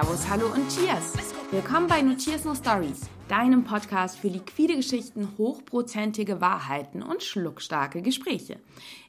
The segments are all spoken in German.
Servus, Hallo und Cheers! Willkommen bei No Cheers No Stories, deinem Podcast für liquide Geschichten, hochprozentige Wahrheiten und schluckstarke Gespräche.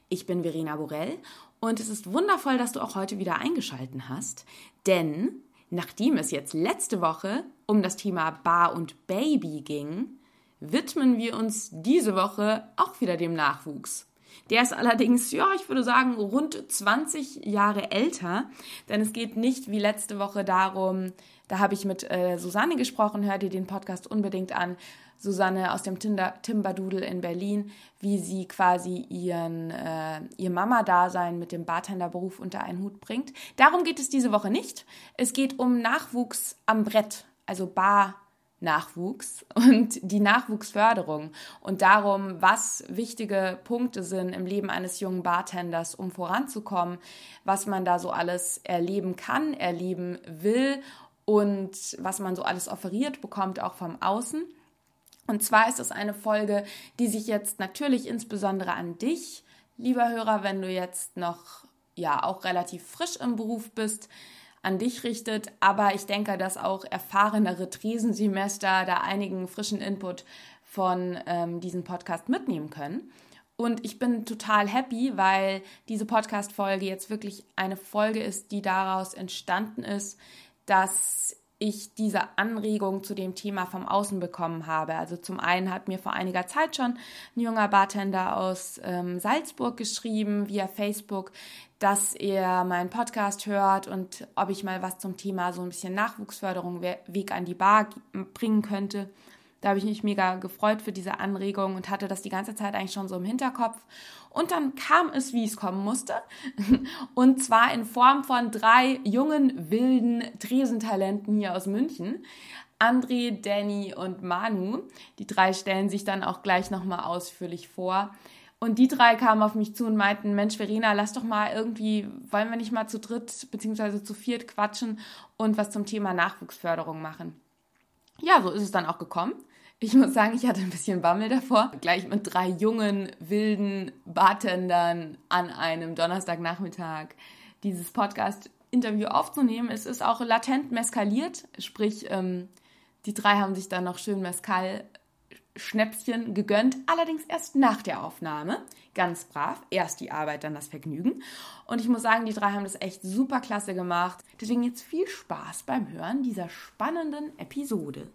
Ich bin Verena Borell und es ist wundervoll, dass du auch heute wieder eingeschalten hast, denn nachdem es jetzt letzte Woche um das Thema Bar und Baby ging, widmen wir uns diese Woche auch wieder dem Nachwuchs. Der ist allerdings, ja, ich würde sagen, rund 20 Jahre älter, denn es geht nicht wie letzte Woche darum, da habe ich mit äh, Susanne gesprochen, hört ihr den Podcast unbedingt an. Susanne aus dem Timberdoodle in Berlin, wie sie quasi ihren, äh, ihr Mama-Dasein mit dem Bartenderberuf unter einen Hut bringt. Darum geht es diese Woche nicht. Es geht um Nachwuchs am Brett, also Bar, Nachwuchs und die Nachwuchsförderung und darum, was wichtige Punkte sind im Leben eines jungen Bartenders, um voranzukommen, was man da so alles erleben kann, erleben will und was man so alles offeriert bekommt, auch vom Außen. Und zwar ist es eine Folge, die sich jetzt natürlich insbesondere an dich, lieber Hörer, wenn du jetzt noch ja auch relativ frisch im Beruf bist, an dich richtet. Aber ich denke, dass auch erfahrenere Tresensemester da einigen frischen Input von ähm, diesem Podcast mitnehmen können. Und ich bin total happy, weil diese Podcast-Folge jetzt wirklich eine Folge ist, die daraus entstanden ist, dass ich diese Anregung zu dem Thema vom Außen bekommen habe. Also zum einen hat mir vor einiger Zeit schon ein junger Bartender aus ähm, Salzburg geschrieben via Facebook, dass er meinen Podcast hört und ob ich mal was zum Thema so ein bisschen Nachwuchsförderung, Weg an die Bar bringen könnte. Da habe ich mich mega gefreut für diese Anregung und hatte das die ganze Zeit eigentlich schon so im Hinterkopf. Und dann kam es, wie es kommen musste. Und zwar in Form von drei jungen, wilden Tresentalenten hier aus München. André, Danny und Manu. Die drei stellen sich dann auch gleich nochmal ausführlich vor. Und die drei kamen auf mich zu und meinten, Mensch, Verena, lass doch mal irgendwie, wollen wir nicht mal zu dritt bzw. zu viert quatschen und was zum Thema Nachwuchsförderung machen. Ja, so ist es dann auch gekommen. Ich muss sagen, ich hatte ein bisschen Bammel davor, gleich mit drei jungen, wilden Bartendern an einem Donnerstagnachmittag dieses Podcast-Interview aufzunehmen. Es ist auch latent meskaliert, sprich, ähm, die drei haben sich dann noch schön Mescal Schnäpschen gegönnt, allerdings erst nach der Aufnahme. Ganz brav. Erst die Arbeit, dann das Vergnügen. Und ich muss sagen, die drei haben das echt super klasse gemacht. Deswegen jetzt viel Spaß beim Hören dieser spannenden Episode.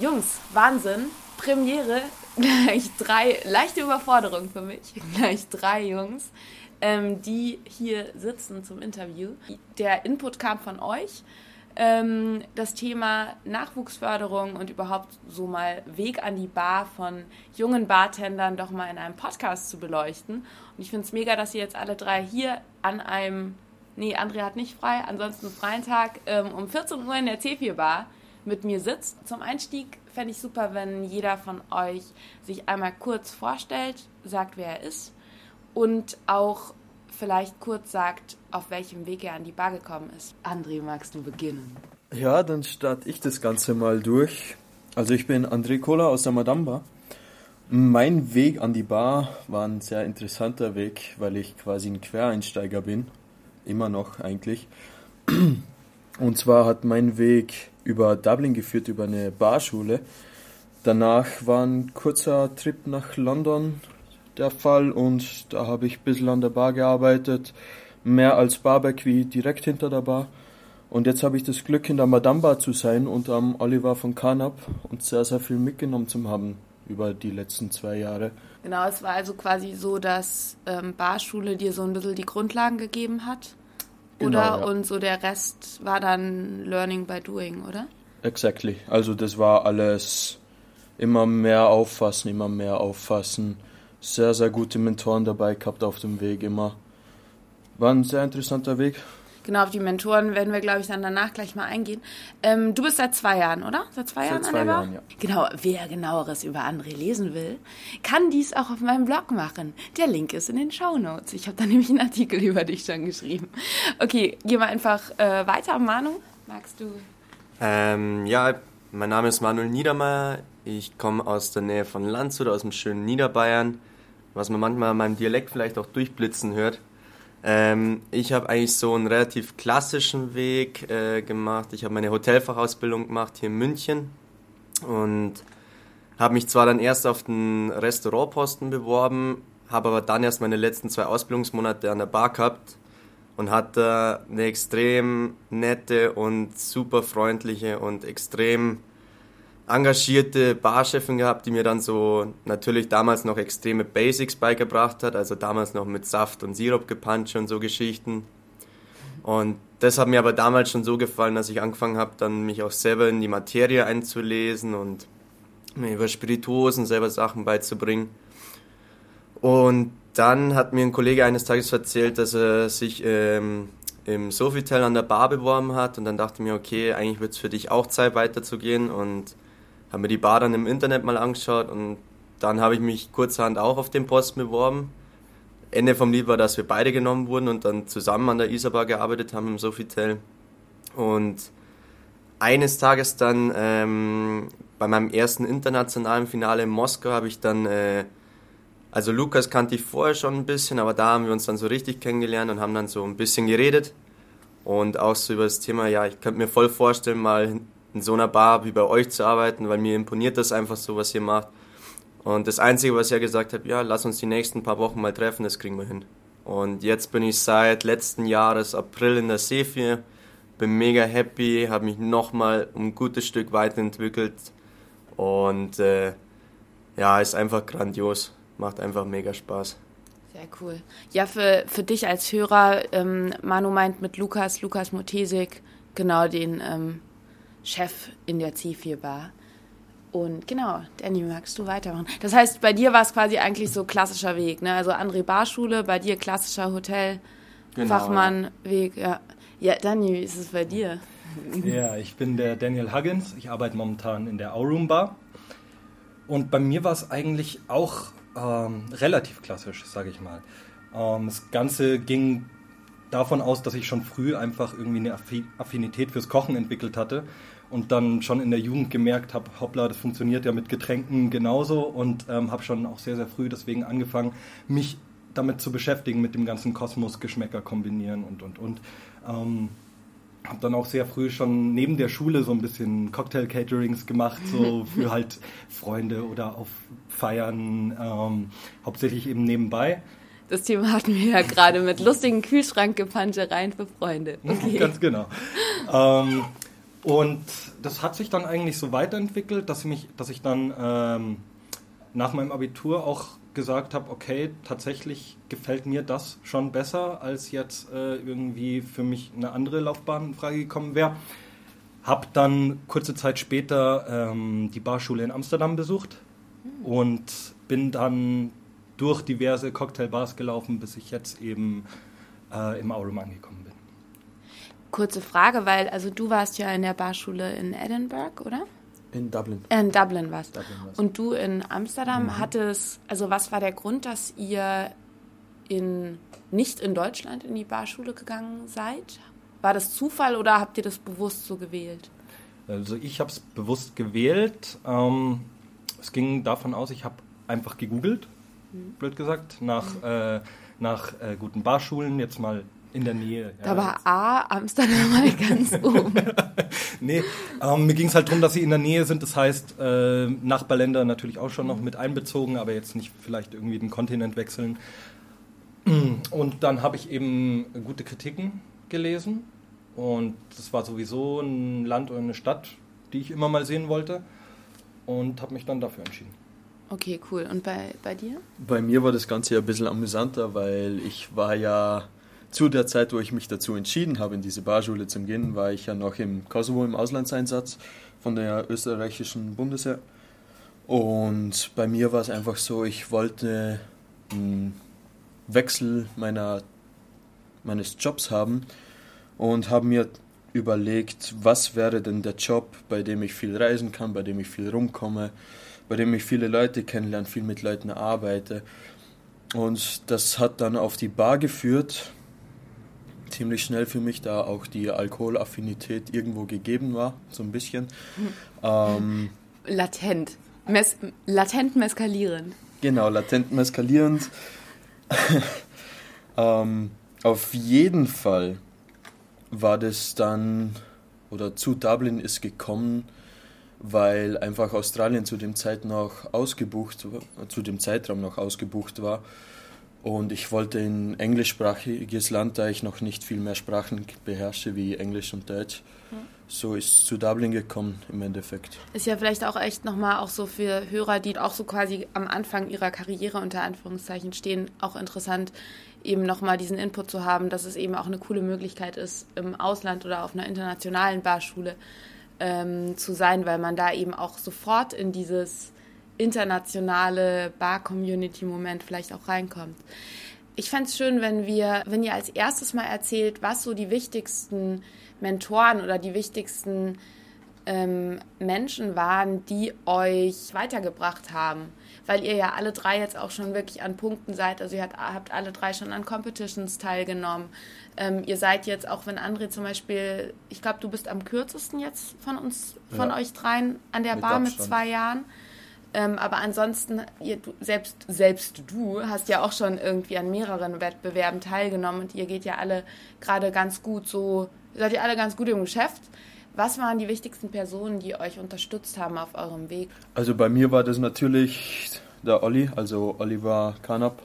Jungs, Wahnsinn. Premiere, gleich drei, leichte Überforderung für mich. Gleich drei Jungs, ähm, die hier sitzen zum Interview. Der Input kam von euch. Ähm, das Thema Nachwuchsförderung und überhaupt so mal Weg an die Bar von jungen Bartendern doch mal in einem Podcast zu beleuchten. Und ich finde es mega, dass ihr jetzt alle drei hier an einem, nee, Andrea hat nicht frei, ansonsten freien Tag ähm, um 14 Uhr in der C4 Bar mit mir sitzt. Zum Einstieg fände ich super, wenn jeder von euch sich einmal kurz vorstellt, sagt, wer er ist und auch vielleicht kurz sagt, auf welchem Weg er an die Bar gekommen ist. André, magst du beginnen? Ja, dann starte ich das Ganze mal durch. Also ich bin André Kohler aus der Madame Bar. Mein Weg an die Bar war ein sehr interessanter Weg, weil ich quasi ein Quereinsteiger bin. Immer noch eigentlich. Und zwar hat mein Weg über Dublin geführt, über eine Barschule. Danach war ein kurzer Trip nach London der Fall und da habe ich ein bisschen an der Bar gearbeitet, mehr als Barback wie direkt hinter der Bar. Und jetzt habe ich das Glück, in der Madame Bar zu sein und am Oliver von Carnap und sehr, sehr viel mitgenommen zu haben über die letzten zwei Jahre. Genau, es war also quasi so, dass ähm, Barschule dir so ein bisschen die Grundlagen gegeben hat. Genau, oder? Ja. Und so der Rest war dann Learning by Doing, oder? Exactly. Also das war alles immer mehr auffassen, immer mehr auffassen. Sehr, sehr gute Mentoren dabei gehabt auf dem Weg immer. War ein sehr interessanter Weg. Genau, auf die Mentoren werden wir, glaube ich, dann danach gleich mal eingehen. Ähm, du bist seit zwei Jahren, oder? Seit zwei Jahren seit zwei an der Jahren, ja. Genau, wer genaueres über André lesen will, kann dies auch auf meinem Blog machen. Der Link ist in den Show Notes. Ich habe da nämlich einen Artikel über dich schon geschrieben. Okay, gehen wir einfach äh, weiter. Manu, magst du? Ähm, ja, mein Name ist Manuel Niedermeyer. Ich komme aus der Nähe von Landshut, aus dem schönen Niederbayern, was man manchmal an meinem Dialekt vielleicht auch durchblitzen hört. Ähm, ich habe eigentlich so einen relativ klassischen Weg äh, gemacht. Ich habe meine Hotelfachausbildung gemacht hier in München und habe mich zwar dann erst auf den Restaurantposten beworben, habe aber dann erst meine letzten zwei Ausbildungsmonate an der Bar gehabt und hatte eine extrem nette und super freundliche und extrem engagierte Barchefin gehabt, die mir dann so natürlich damals noch extreme Basics beigebracht hat, also damals noch mit Saft und Sirup gepanscht und so Geschichten. Und das hat mir aber damals schon so gefallen, dass ich angefangen habe, dann mich auch selber in die Materie einzulesen und mir über Spirituosen selber Sachen beizubringen. Und dann hat mir ein Kollege eines Tages erzählt, dass er sich ähm, im Sofitel an der Bar beworben hat und dann dachte ich mir, okay, eigentlich wird es für dich auch Zeit weiterzugehen und habe mir die Bar dann im Internet mal angeschaut und dann habe ich mich kurzerhand auch auf den Posten beworben. Ende vom Lied war, dass wir beide genommen wurden und dann zusammen an der Isarbar gearbeitet haben im Sofitel. Und eines Tages dann ähm, bei meinem ersten internationalen Finale in Moskau habe ich dann äh, also Lukas kannte ich vorher schon ein bisschen, aber da haben wir uns dann so richtig kennengelernt und haben dann so ein bisschen geredet. Und auch so über das Thema, ja, ich könnte mir voll vorstellen, mal in so einer Bar wie bei euch zu arbeiten, weil mir imponiert das einfach so, was ihr macht. Und das Einzige, was er gesagt hat, ja, lass uns die nächsten paar Wochen mal treffen, das kriegen wir hin. Und jetzt bin ich seit letzten Jahres April in der Seefir, bin mega happy, habe mich nochmal ein gutes Stück weiterentwickelt und äh, ja, ist einfach grandios macht einfach mega Spaß. Sehr cool. Ja, für, für dich als Hörer, ähm, Manu meint mit Lukas, Lukas Motesik, genau den ähm, Chef in der C4-Bar. Und genau, Danny, magst du weitermachen? Das heißt, bei dir war es quasi eigentlich so klassischer Weg, ne? Also André Barschule, bei dir klassischer Hotel, genau, Fachmannweg, ja. Ja, Danny, wie ist es bei dir? Ja, ich bin der Daniel Huggins. Ich arbeite momentan in der Auroom Bar. Und bei mir war es eigentlich auch ähm, relativ klassisch, sage ich mal. Ähm, das Ganze ging davon aus, dass ich schon früh einfach irgendwie eine Affinität fürs Kochen entwickelt hatte und dann schon in der Jugend gemerkt habe, hoppla, das funktioniert ja mit Getränken genauso und ähm, habe schon auch sehr, sehr früh deswegen angefangen, mich damit zu beschäftigen, mit dem ganzen Kosmos, Geschmäcker kombinieren und, und, und. Ähm, habe dann auch sehr früh schon neben der Schule so ein bisschen Cocktail-Caterings gemacht, so für halt Freunde oder auf Feiern, ähm, hauptsächlich eben nebenbei. Das Thema hatten wir ja gerade mit lustigen Kühlschrankgepanschereien für Freunde. Okay. Ganz genau. ähm, und das hat sich dann eigentlich so weiterentwickelt, dass ich, mich, dass ich dann ähm, nach meinem Abitur auch gesagt habe, okay, tatsächlich gefällt mir das schon besser, als jetzt äh, irgendwie für mich eine andere Laufbahn in Frage gekommen wäre. Hab dann kurze Zeit später ähm, die Barschule in Amsterdam besucht und bin dann durch diverse Cocktailbars gelaufen, bis ich jetzt eben äh, im Aurum angekommen bin. Kurze Frage, weil also du warst ja in der Barschule in Edinburgh, oder? In Dublin. In Dublin warst. Dublin war's. Und du in Amsterdam mhm. hattest, also was war der Grund, dass ihr in, nicht in Deutschland in die Barschule gegangen seid? War das Zufall oder habt ihr das bewusst so gewählt? Also ich habe es bewusst gewählt. Ähm, es ging davon aus, ich habe einfach gegoogelt, mhm. blöd gesagt, nach, mhm. äh, nach äh, guten Barschulen, jetzt mal in der Nähe. Da ja. war A, Amsterdam mal ganz oben. nee, ähm, mir ging es halt darum, dass sie in der Nähe sind. Das heißt, äh, Nachbarländer natürlich auch schon noch mit einbezogen, aber jetzt nicht vielleicht irgendwie den Kontinent wechseln. Und dann habe ich eben gute Kritiken gelesen. Und das war sowieso ein Land oder eine Stadt, die ich immer mal sehen wollte. Und habe mich dann dafür entschieden. Okay, cool. Und bei, bei dir? Bei mir war das Ganze ja ein bisschen amüsanter, weil ich war ja zu der Zeit, wo ich mich dazu entschieden habe, in diese Barschule zu gehen, war ich ja noch im Kosovo im Auslandseinsatz von der österreichischen Bundeswehr. Und bei mir war es einfach so, ich wollte einen Wechsel meiner, meines Jobs haben und habe mir überlegt, was wäre denn der Job, bei dem ich viel reisen kann, bei dem ich viel rumkomme, bei dem ich viele Leute kennenlerne, viel mit Leuten arbeite. Und das hat dann auf die Bar geführt, ziemlich schnell für mich, da auch die Alkoholaffinität irgendwo gegeben war, so ein bisschen. Ähm, Latent. Mes latent meskalierend. Genau, latent meskalierend. ähm, auf jeden Fall war das dann, oder zu Dublin ist gekommen, weil einfach Australien zu dem Zeit noch ausgebucht, zu dem Zeitraum noch ausgebucht war. Und ich wollte in englischsprachiges Land, da ich noch nicht viel mehr Sprachen beherrsche wie Englisch und Deutsch. So ist zu Dublin gekommen im Endeffekt. Ist ja vielleicht auch echt nochmal auch so für Hörer, die auch so quasi am Anfang ihrer Karriere unter Anführungszeichen stehen, auch interessant, eben nochmal diesen Input zu haben, dass es eben auch eine coole Möglichkeit ist, im Ausland oder auf einer internationalen Barschule ähm, zu sein, weil man da eben auch sofort in dieses internationale Bar-Community-Moment vielleicht auch reinkommt. Ich fände es schön, wenn wir, wenn ihr als erstes mal erzählt, was so die wichtigsten Mentoren oder die wichtigsten ähm, Menschen waren, die euch weitergebracht haben. Weil ihr ja alle drei jetzt auch schon wirklich an Punkten seid. Also ihr habt, alle drei schon an Competitions teilgenommen. Ähm, ihr seid jetzt, auch wenn André zum Beispiel, ich glaube, du bist am kürzesten jetzt von uns, von ja. euch dreien an der mit Bar Abstand. mit zwei Jahren. Ähm, aber ansonsten, ihr, du, selbst, selbst du hast ja auch schon irgendwie an mehreren Wettbewerben teilgenommen und ihr geht ja alle gerade ganz gut so, seid ihr alle ganz gut im Geschäft. Was waren die wichtigsten Personen, die euch unterstützt haben auf eurem Weg? Also bei mir war das natürlich der Olli, also Oliver Kanap,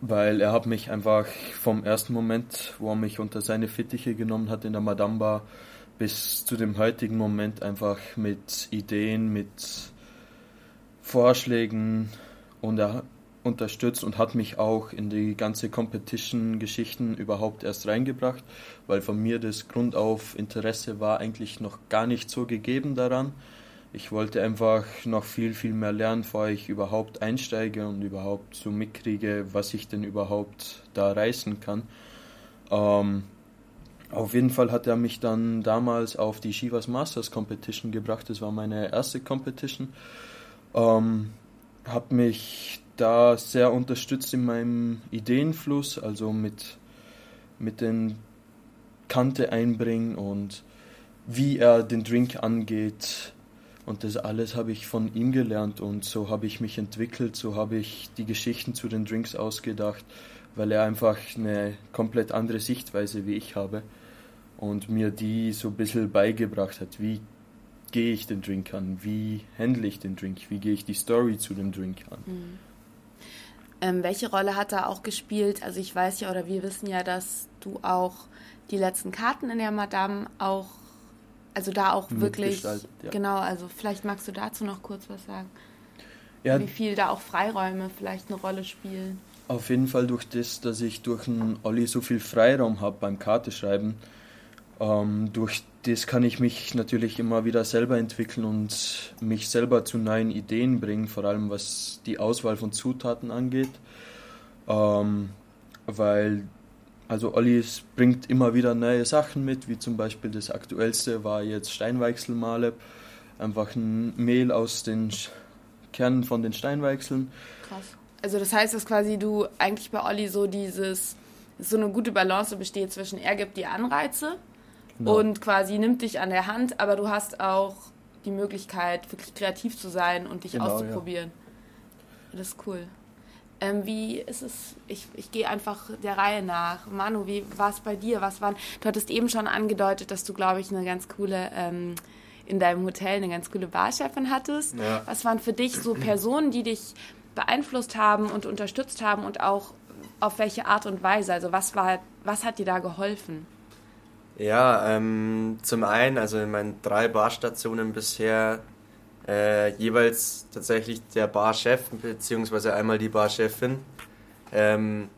weil er hat mich einfach vom ersten Moment, wo er mich unter seine Fittiche genommen hat in der Madame Bar, bis zu dem heutigen Moment einfach mit Ideen, mit Vorschlägen und er unterstützt und hat mich auch in die ganze Competition-Geschichten überhaupt erst reingebracht, weil von mir das Grundauf Interesse war eigentlich noch gar nicht so gegeben daran. Ich wollte einfach noch viel, viel mehr lernen, bevor ich überhaupt einsteige und überhaupt so mitkriege, was ich denn überhaupt da reißen kann. Ähm, auf jeden Fall hat er mich dann damals auf die Shivas Masters Competition gebracht. Das war meine erste Competition. Ähm, habe mich da sehr unterstützt in meinem Ideenfluss, also mit, mit den Kante einbringen und wie er den Drink angeht. Und das alles habe ich von ihm gelernt und so habe ich mich entwickelt, so habe ich die Geschichten zu den Drinks ausgedacht, weil er einfach eine komplett andere Sichtweise wie ich habe und mir die so ein bisschen beigebracht hat. Wie gehe ich den Drink an? Wie handle ich den Drink? Wie gehe ich die Story zu dem Drink an? Mhm. Ähm, welche Rolle hat er auch gespielt? Also ich weiß ja oder wir wissen ja, dass du auch die letzten Karten in der Madame auch, also da auch wirklich, ja. genau, also vielleicht magst du dazu noch kurz was sagen. Ja, Wie viel da auch Freiräume vielleicht eine Rolle spielen. Auf jeden Fall durch das, dass ich durch einen Olli so viel Freiraum habe beim Karteschreiben, ähm, durch das kann ich mich natürlich immer wieder selber entwickeln und mich selber zu neuen Ideen bringen, vor allem was die Auswahl von Zutaten angeht. Ähm, weil, also Olli bringt immer wieder neue Sachen mit, wie zum Beispiel das aktuellste war jetzt Steinweichselmale, einfach ein Mehl aus den Kernen von den Steinweichseln. Krass. Also das heißt, dass quasi du eigentlich bei Olli so dieses, so eine gute Balance besteht zwischen, er gibt dir Anreize, Genau. und quasi nimmt dich an der Hand, aber du hast auch die Möglichkeit, wirklich kreativ zu sein und dich genau, auszuprobieren. Ja. Das ist cool. Ähm, wie ist es? Ich, ich gehe einfach der Reihe nach. Manu, wie war es bei dir? Was waren? Du hattest eben schon angedeutet, dass du, glaube ich, eine ganz coole ähm, in deinem Hotel eine ganz coole Barchefin hattest. Ja. Was waren für dich so Personen, die dich beeinflusst haben und unterstützt haben und auch auf welche Art und Weise? Also was war, was hat dir da geholfen? Ja, ähm, zum einen, also in meinen drei Barstationen bisher äh, jeweils tatsächlich der Barchef beziehungsweise einmal die Barchefin. Ähm,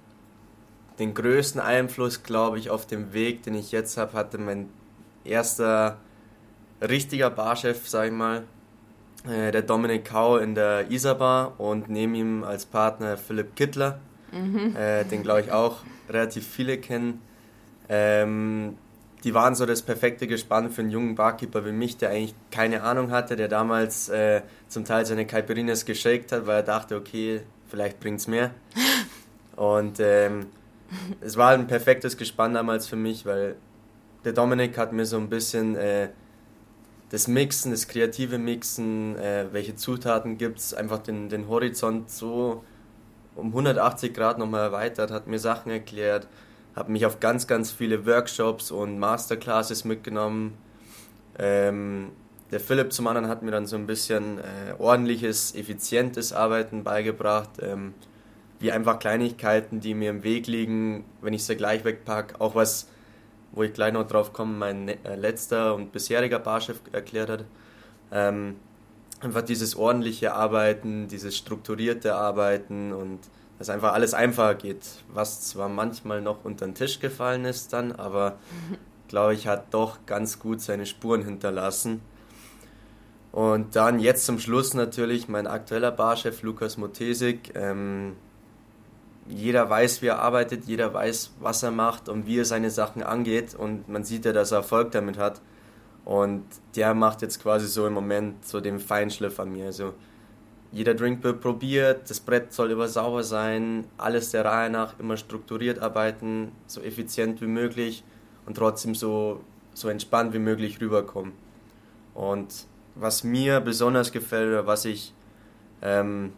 den größten Einfluss, glaube ich, auf dem Weg, den ich jetzt habe, hatte mein erster richtiger Barchef, sag ich mal, äh, der Dominik Kau in der Isarbar und neben ihm als Partner Philipp Kittler, mhm. äh, den glaube ich auch relativ viele kennen. Ähm, die waren so das perfekte Gespann für einen jungen Barkeeper wie mich, der eigentlich keine Ahnung hatte, der damals äh, zum Teil seine Caipirinhas geshakt hat, weil er dachte, okay, vielleicht bringt es mehr. Und ähm, es war ein perfektes Gespann damals für mich, weil der Dominik hat mir so ein bisschen äh, das Mixen, das kreative Mixen, äh, welche Zutaten gibt es, einfach den, den Horizont so um 180 Grad nochmal erweitert, hat mir Sachen erklärt, habe mich auf ganz, ganz viele Workshops und Masterclasses mitgenommen. Ähm, der Philipp zum anderen hat mir dann so ein bisschen äh, ordentliches, effizientes Arbeiten beigebracht, ähm, wie einfach Kleinigkeiten, die mir im Weg liegen, wenn ich sie gleich wegpacke, auch was wo ich gleich noch drauf komme, mein äh, letzter und bisheriger Barchef erklärt hat. Ähm, einfach dieses ordentliche Arbeiten, dieses strukturierte Arbeiten und dass einfach alles einfacher geht, was zwar manchmal noch unter den Tisch gefallen ist dann, aber glaube ich, hat doch ganz gut seine Spuren hinterlassen. Und dann jetzt zum Schluss natürlich mein aktueller Barchef Lukas Motesik. Ähm, jeder weiß, wie er arbeitet, jeder weiß, was er macht und wie er seine Sachen angeht und man sieht ja, dass er Erfolg damit hat. Und der macht jetzt quasi so im Moment so den Feinschliff an mir. Also jeder Drink wird probiert, das Brett soll immer sauber sein, alles der Reihe nach, immer strukturiert arbeiten, so effizient wie möglich und trotzdem so, so entspannt wie möglich rüberkommen. Und was mir besonders gefällt oder was ich ähm,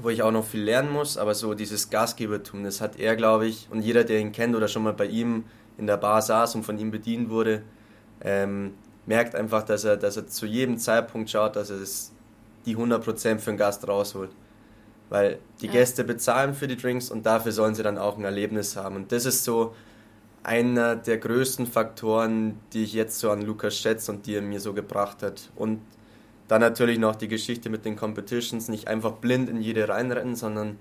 wo ich auch noch viel lernen muss, aber so dieses Gastgebertum, das hat er, glaube ich, und jeder, der ihn kennt oder schon mal bei ihm in der Bar saß und von ihm bedient wurde, ähm, merkt einfach, dass er, dass er zu jedem Zeitpunkt schaut, dass er das, die 100% für den Gast rausholt. Weil die ja. Gäste bezahlen für die Drinks und dafür sollen sie dann auch ein Erlebnis haben. Und das ist so einer der größten Faktoren, die ich jetzt so an Lukas schätze und die er mir so gebracht hat. Und dann natürlich noch die Geschichte mit den Competitions, nicht einfach blind in jede reinrennen, sondern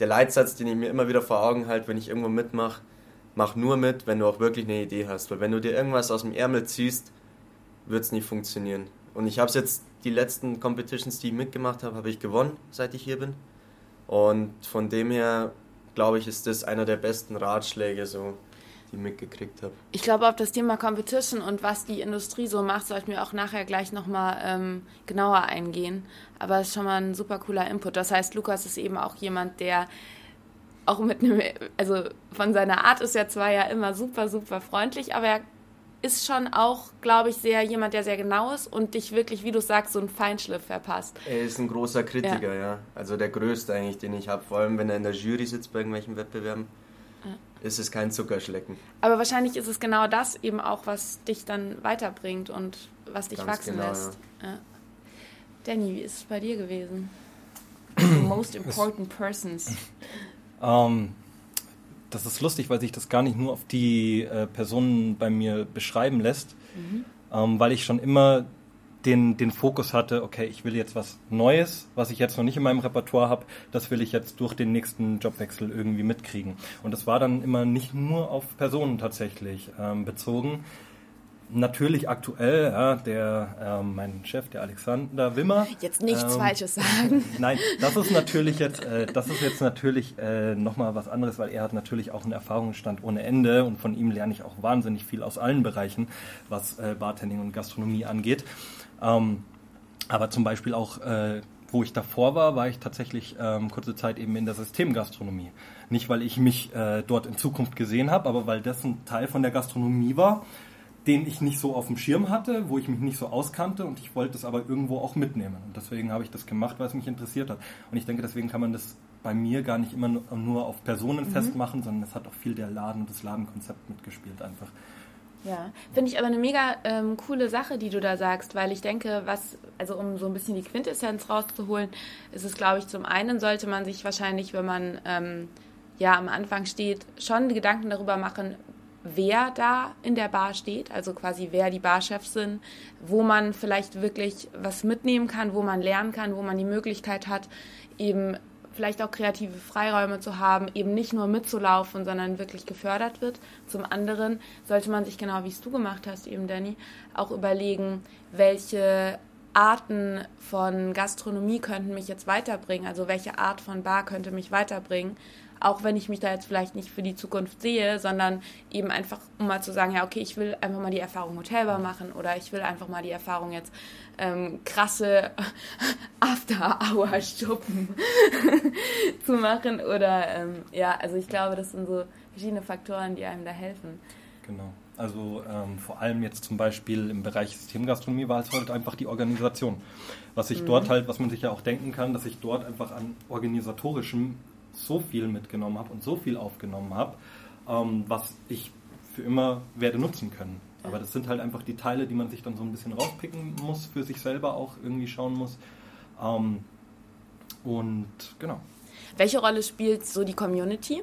der Leitsatz, den ich mir immer wieder vor Augen halte, wenn ich irgendwo mitmache, mach nur mit, wenn du auch wirklich eine Idee hast. Weil wenn du dir irgendwas aus dem Ärmel ziehst, wird es nicht funktionieren. Und ich habe es jetzt, die letzten Competitions, die ich mitgemacht habe, habe ich gewonnen, seit ich hier bin. Und von dem her, glaube ich, ist das einer der besten Ratschläge, so die mitgekriegt habe. Ich glaube, auf das Thema Competition und was die Industrie so macht, sollten wir auch nachher gleich nochmal ähm, genauer eingehen. Aber es ist schon mal ein super cooler Input. Das heißt, Lukas ist eben auch jemand, der auch mit einem, also von seiner Art ist er zwar ja immer super, super freundlich, aber er ist schon auch, glaube ich, sehr jemand, der sehr genau ist und dich wirklich, wie du sagst, so einen Feinschliff verpasst. Er ist ein großer Kritiker, ja. ja. Also der größte eigentlich, den ich habe, vor allem wenn er in der Jury sitzt bei irgendwelchen Wettbewerben ist es kein Zuckerschlecken. Aber wahrscheinlich ist es genau das eben auch, was dich dann weiterbringt und was dich Ganz wachsen genau, lässt. Ja. Ja. Danny, wie ist es bei dir gewesen? most important persons. Um, ähm, das ist lustig, weil sich das gar nicht nur auf die äh, Personen bei mir beschreiben lässt, mhm. ähm, weil ich schon immer den, den Fokus hatte, okay, ich will jetzt was Neues, was ich jetzt noch nicht in meinem Repertoire habe, das will ich jetzt durch den nächsten Jobwechsel irgendwie mitkriegen. Und das war dann immer nicht nur auf Personen tatsächlich ähm, bezogen. Natürlich aktuell, ja, der, ähm, mein Chef, der Alexander Wimmer. Jetzt nichts ähm, Falsches sagen. Nein, das ist natürlich jetzt, äh, das ist jetzt natürlich äh, nochmal was anderes, weil er hat natürlich auch einen Erfahrungsstand ohne Ende und von ihm lerne ich auch wahnsinnig viel aus allen Bereichen, was äh, Bartending und Gastronomie angeht. Ähm, aber zum Beispiel auch, äh, wo ich davor war, war ich tatsächlich ähm, kurze Zeit eben in der Systemgastronomie. Nicht, weil ich mich äh, dort in Zukunft gesehen habe, aber weil das ein Teil von der Gastronomie war, den ich nicht so auf dem Schirm hatte, wo ich mich nicht so auskannte und ich wollte es aber irgendwo auch mitnehmen. Und deswegen habe ich das gemacht, weil es mich interessiert hat. Und ich denke, deswegen kann man das bei mir gar nicht immer nur auf Personen mhm. festmachen, sondern es hat auch viel der Laden und das Ladenkonzept mitgespielt einfach. Ja, finde ich aber eine mega ähm, coole Sache, die du da sagst, weil ich denke, was, also um so ein bisschen die Quintessenz rauszuholen, ist es, glaube ich, zum einen sollte man sich wahrscheinlich, wenn man ähm, ja am Anfang steht, schon Gedanken darüber machen, wer da in der Bar steht, also quasi wer die Barchefs sind, wo man vielleicht wirklich was mitnehmen kann, wo man lernen kann, wo man die Möglichkeit hat, eben vielleicht auch kreative Freiräume zu haben, eben nicht nur mitzulaufen, sondern wirklich gefördert wird. Zum anderen sollte man sich genau wie es du gemacht hast, eben Danny, auch überlegen, welche Arten von Gastronomie könnten mich jetzt weiterbringen, also welche Art von Bar könnte mich weiterbringen auch wenn ich mich da jetzt vielleicht nicht für die Zukunft sehe, sondern eben einfach, um mal zu sagen, ja, okay, ich will einfach mal die Erfahrung Hotelbar machen oder ich will einfach mal die Erfahrung jetzt ähm, krasse After-Hour-Schuppen zu machen oder ähm, ja, also ich glaube, das sind so verschiedene Faktoren, die einem da helfen. Genau. Also ähm, vor allem jetzt zum Beispiel im Bereich Systemgastronomie war es halt einfach die Organisation. Was ich mhm. dort halt, was man sich ja auch denken kann, dass ich dort einfach an organisatorischem so viel mitgenommen habe und so viel aufgenommen habe, ähm, was ich für immer werde nutzen können. Aber das sind halt einfach die Teile, die man sich dann so ein bisschen rauspicken muss, für sich selber auch irgendwie schauen muss. Ähm, und genau. Welche Rolle spielt so die Community?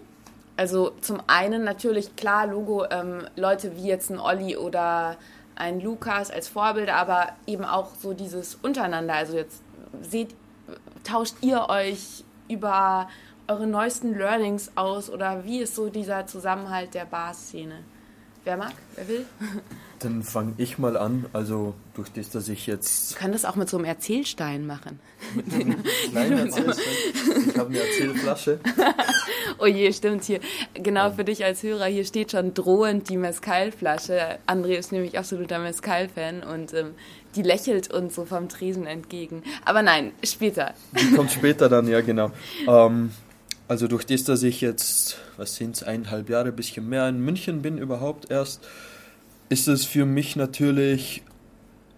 Also zum einen natürlich klar, Logo, ähm, Leute wie jetzt ein Olli oder ein Lukas als Vorbild, aber eben auch so dieses Untereinander. Also jetzt seht, tauscht ihr euch über eure neuesten Learnings aus oder wie ist so dieser Zusammenhalt der Bar-Szene? Wer mag? Wer will? Dann fange ich mal an. Also durch das, dass ich jetzt. Du kannst das auch mit so einem Erzählstein machen. Nein, Erzählstein. Ich habe eine Erzählflasche. oh je, stimmt hier. Genau für dich als Hörer, hier steht schon drohend die Mescal-Flasche. André ist nämlich absoluter Mescal-Fan und ähm, die lächelt uns so vom Tresen entgegen. Aber nein, später. Die kommt später dann, ja genau. Ähm, also durch das, dass ich jetzt, was sind es, eineinhalb Jahre, ein bisschen mehr in München bin überhaupt erst, ist es für mich natürlich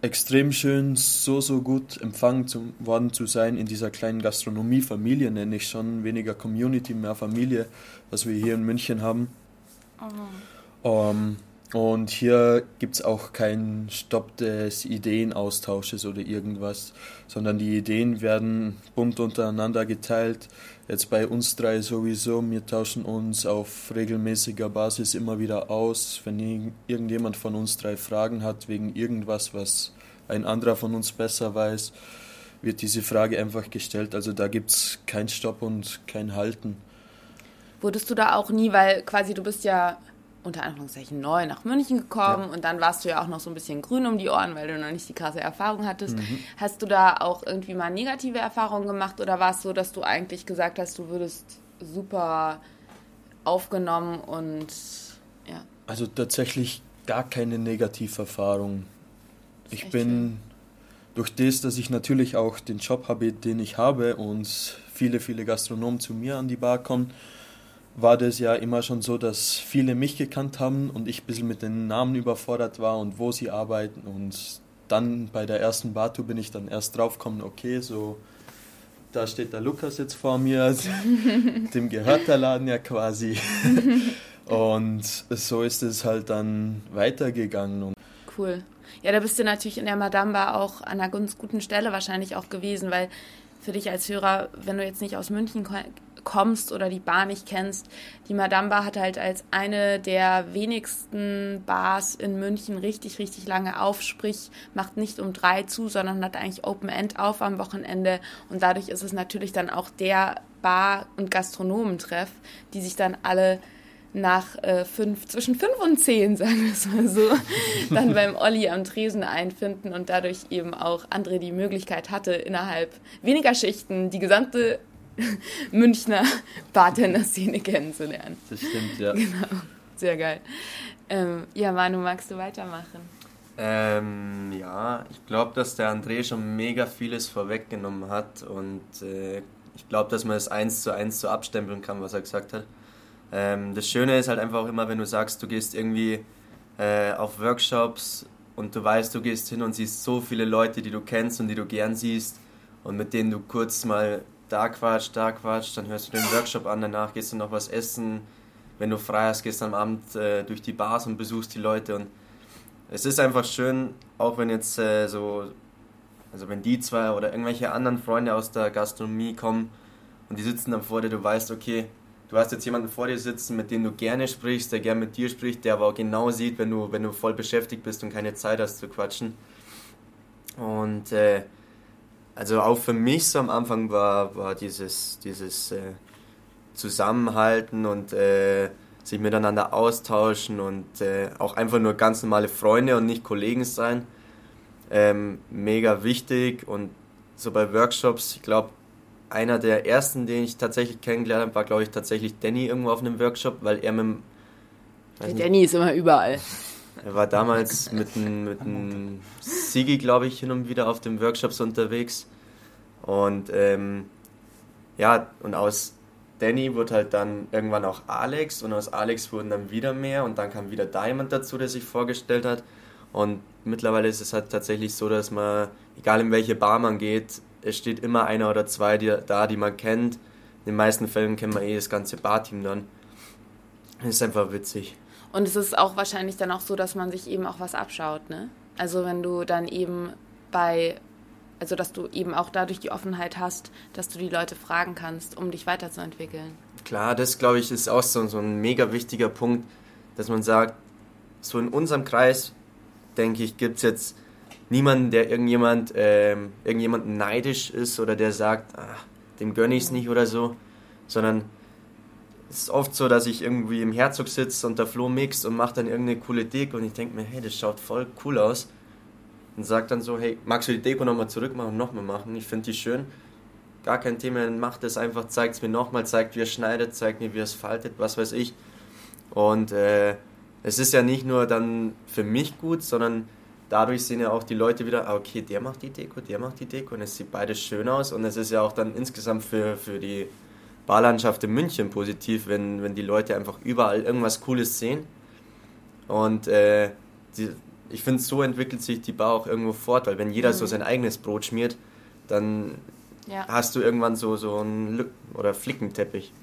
extrem schön, so, so gut empfangen zu, worden zu sein in dieser kleinen Gastronomiefamilie, nenne ich schon, weniger Community, mehr Familie, was wir hier in München haben. Oh. Um, und hier gibt es auch keinen Stopp des Ideenaustausches oder irgendwas, sondern die Ideen werden bunt untereinander geteilt. Jetzt bei uns drei sowieso, wir tauschen uns auf regelmäßiger Basis immer wieder aus. Wenn irgendjemand von uns drei Fragen hat wegen irgendwas, was ein anderer von uns besser weiß, wird diese Frage einfach gestellt. Also da gibt es keinen Stopp und kein Halten. Wurdest du da auch nie, weil quasi du bist ja unter Anführungszeichen neu nach München gekommen ja. und dann warst du ja auch noch so ein bisschen grün um die Ohren, weil du noch nicht die krasse Erfahrung hattest. Mhm. Hast du da auch irgendwie mal negative Erfahrungen gemacht oder war es so, dass du eigentlich gesagt hast, du würdest super aufgenommen und ja? Also tatsächlich gar keine Negativerfahrung. Ich bin schön. durch das, dass ich natürlich auch den Job habe, den ich habe und viele, viele Gastronomen zu mir an die Bar kommen, war das ja immer schon so, dass viele mich gekannt haben und ich ein bisschen mit den Namen überfordert war und wo sie arbeiten. Und dann bei der ersten Bartour bin ich dann erst draufgekommen, okay, so da steht der Lukas jetzt vor mir, dem gehört der Laden ja quasi. und so ist es halt dann weitergegangen. Cool. Ja, da bist du natürlich in der Madame Bar auch an einer ganz guten Stelle wahrscheinlich auch gewesen, weil für dich als Hörer, wenn du jetzt nicht aus München kommst oder die Bar nicht kennst, die Madame Bar hat halt als eine der wenigsten Bars in München richtig, richtig lange auf, sprich macht nicht um drei zu, sondern hat eigentlich Open End auf am Wochenende. Und dadurch ist es natürlich dann auch der Bar- und Gastronomentreff, die sich dann alle nach äh, fünf, zwischen fünf und zehn, sagen wir es mal so, dann beim Olli am Tresen einfinden und dadurch eben auch André die Möglichkeit hatte, innerhalb weniger Schichten die gesamte Münchner Bartender-Szene kennenzulernen. Das stimmt, ja. Genau, sehr geil. Ähm, ja, Manu, magst du weitermachen? Ähm, ja, ich glaube, dass der André schon mega vieles vorweggenommen hat und äh, ich glaube, dass man es eins zu eins so abstempeln kann, was er gesagt hat. Ähm, das Schöne ist halt einfach auch immer, wenn du sagst, du gehst irgendwie äh, auf Workshops und du weißt, du gehst hin und siehst so viele Leute, die du kennst und die du gern siehst und mit denen du kurz mal da quatscht, da quatscht, dann hörst du den Workshop an, danach gehst du noch was essen. Wenn du frei hast, gehst du am Abend äh, durch die Bars und besuchst die Leute. Und es ist einfach schön, auch wenn jetzt äh, so, also wenn die zwei oder irgendwelche anderen Freunde aus der Gastronomie kommen und die sitzen dann vor dir, du weißt, okay, du hast jetzt jemanden vor dir sitzen, mit dem du gerne sprichst, der gerne mit dir spricht, der aber auch genau sieht, wenn du, wenn du voll beschäftigt bist und keine Zeit hast zu quatschen. Und äh, also auch für mich so am Anfang war, war dieses, dieses äh, Zusammenhalten und äh, sich miteinander austauschen und äh, auch einfach nur ganz normale Freunde und nicht Kollegen sein. Ähm, mega wichtig und so bei Workshops, ich glaube, einer der ersten, den ich tatsächlich kennengelernt habe, war, glaube ich, tatsächlich Danny irgendwo auf einem Workshop, weil er mit dem. Der Danny ist immer überall. Er war damals mit einem Sigi, glaube ich, hin und wieder auf den Workshops unterwegs. Und ähm, ja, und aus Danny wurde halt dann irgendwann auch Alex und aus Alex wurden dann wieder mehr und dann kam wieder Diamond dazu, der sich vorgestellt hat. Und mittlerweile ist es halt tatsächlich so, dass man, egal in welche Bar man geht, es steht immer einer oder zwei die, da, die man kennt. In den meisten Fällen kennt man eh das ganze Barteam dann. Das ist einfach witzig. Und es ist auch wahrscheinlich dann auch so, dass man sich eben auch was abschaut, ne? Also wenn du dann eben bei, also dass du eben auch dadurch die Offenheit hast, dass du die Leute fragen kannst, um dich weiterzuentwickeln. Klar, das glaube ich ist auch so, so ein mega wichtiger Punkt, dass man sagt, so in unserem Kreis, denke ich, gibt es jetzt niemanden, der irgendjemand, ähm, irgendjemanden neidisch ist oder der sagt, ach, dem gönne ich es nicht oder so, sondern es ist oft so, dass ich irgendwie im Herzog sitze und der Flo mixt und macht dann irgendeine coole Deko und ich denke mir, hey, das schaut voll cool aus. Und sagt dann so, hey, magst du die Deko nochmal zurückmachen und nochmal machen? Ich finde die schön. Gar kein Thema, macht es einfach, zeigt es mir nochmal, zeigt, wie er schneidet, zeigt mir, wie er es faltet, was weiß ich. Und äh, es ist ja nicht nur dann für mich gut, sondern dadurch sehen ja auch die Leute wieder, ah, okay, der macht die Deko, der macht die Deko und es sieht beides schön aus und es ist ja auch dann insgesamt für, für die Barlandschaft in München positiv, wenn, wenn die Leute einfach überall irgendwas Cooles sehen. Und äh, die, ich finde, so entwickelt sich die Bar auch irgendwo fort, weil wenn jeder mhm. so sein eigenes Brot schmiert, dann ja. hast du irgendwann so, so einen Lück oder Flickenteppich.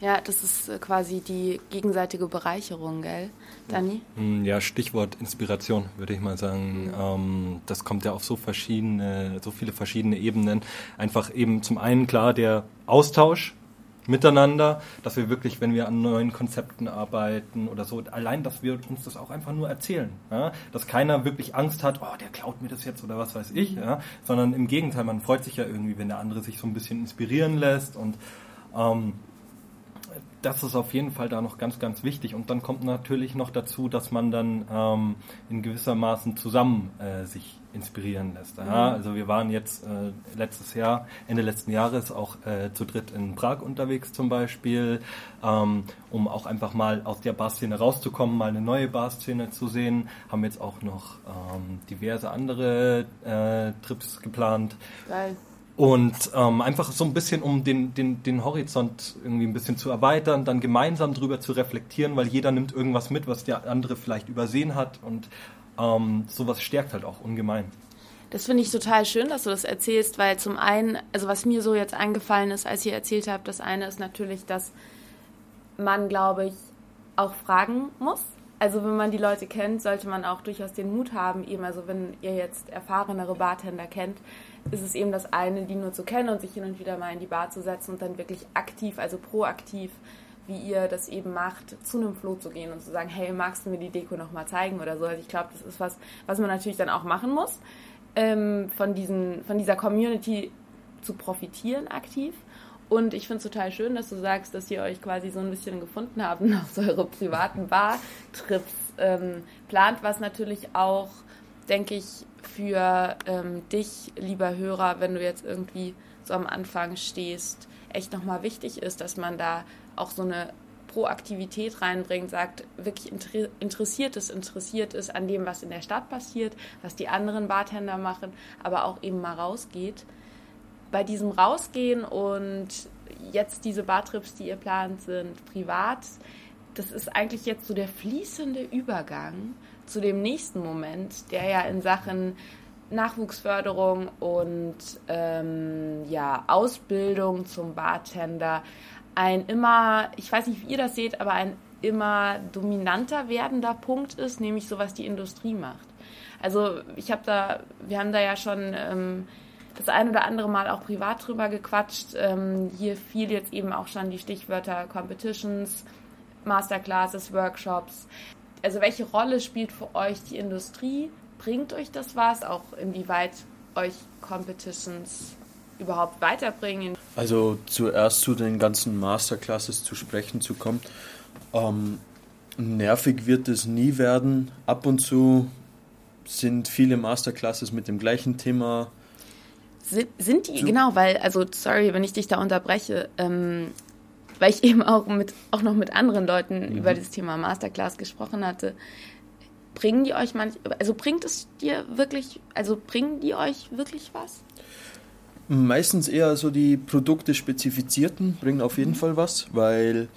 Ja, das ist äh, quasi die gegenseitige Bereicherung, gell, Dani? Hm, ja, Stichwort Inspiration, würde ich mal sagen. Mhm. Ähm, das kommt ja auf so verschiedene, so viele verschiedene Ebenen. Einfach eben zum einen klar der Austausch miteinander, dass wir wirklich, wenn wir an neuen Konzepten arbeiten oder so, allein, dass wir uns das auch einfach nur erzählen. Ja? Dass keiner wirklich Angst hat, oh, der klaut mir das jetzt oder was weiß ich, ja? sondern im Gegenteil, man freut sich ja irgendwie, wenn der andere sich so ein bisschen inspirieren lässt und ähm, das ist auf jeden Fall da noch ganz, ganz wichtig. Und dann kommt natürlich noch dazu, dass man dann ähm, in gewissermaßen zusammen äh, sich inspirieren lässt. Ja? Mhm. Also wir waren jetzt äh, letztes Jahr, Ende letzten Jahres auch äh, zu dritt in Prag unterwegs zum Beispiel, ähm, um auch einfach mal aus der Barszene rauszukommen, mal eine neue Barszene zu sehen. Haben jetzt auch noch ähm, diverse andere äh, Trips geplant. Geil. Und ähm, einfach so ein bisschen, um den, den, den Horizont irgendwie ein bisschen zu erweitern, dann gemeinsam drüber zu reflektieren, weil jeder nimmt irgendwas mit, was der andere vielleicht übersehen hat und ähm, sowas stärkt halt auch ungemein. Das finde ich total schön, dass du das erzählst, weil zum einen, also was mir so jetzt eingefallen ist, als ihr erzählt habt, das eine ist natürlich, dass man, glaube ich, auch fragen muss. Also wenn man die Leute kennt, sollte man auch durchaus den Mut haben, eben, also wenn ihr jetzt erfahrenere Bartender kennt, ist es eben das eine, die nur zu kennen und sich hin und wieder mal in die Bar zu setzen und dann wirklich aktiv, also proaktiv, wie ihr das eben macht, zu einem Flo zu gehen und zu sagen, hey, magst du mir die Deko nochmal zeigen oder so. Also ich glaube, das ist was, was man natürlich dann auch machen muss, ähm, von, diesen, von dieser Community zu profitieren aktiv. Und ich finde es total schön, dass du sagst, dass ihr euch quasi so ein bisschen gefunden habt und auch so eure privaten Bar-Trips ähm, plant, was natürlich auch, denke ich, für ähm, dich, lieber Hörer, wenn du jetzt irgendwie so am Anfang stehst, echt nochmal wichtig ist, dass man da auch so eine Proaktivität reinbringt, sagt, wirklich interessiert ist, interessiert ist an dem, was in der Stadt passiert, was die anderen Bartender machen, aber auch eben mal rausgeht. Bei diesem Rausgehen und jetzt diese Bartrips, die ihr plant, sind privat. Das ist eigentlich jetzt so der fließende Übergang zu dem nächsten Moment, der ja in Sachen Nachwuchsförderung und ähm, ja, Ausbildung zum Bartender ein immer, ich weiß nicht, wie ihr das seht, aber ein immer dominanter werdender Punkt ist, nämlich so, was die Industrie macht. Also ich habe da, wir haben da ja schon ähm, das ein oder andere Mal auch privat drüber gequatscht. Ähm, hier fiel jetzt eben auch schon die Stichwörter Competitions, Masterclasses, Workshops also welche Rolle spielt für euch die Industrie? Bringt euch das was? Auch inwieweit euch Competitions überhaupt weiterbringen? Also zuerst zu den ganzen Masterclasses zu sprechen zu kommen. Ähm, nervig wird es nie werden. Ab und zu sind viele Masterclasses mit dem gleichen Thema. Sind, die, genau, weil, also sorry, wenn ich dich da unterbreche, ähm, weil ich eben auch mit auch noch mit anderen Leuten mhm. über das Thema Masterclass gesprochen hatte. Bringen die euch manch, also bringt es dir wirklich, also bringen die euch wirklich was? Meistens eher so die Produkte spezifizierten bringen auf jeden mhm. Fall was, weil,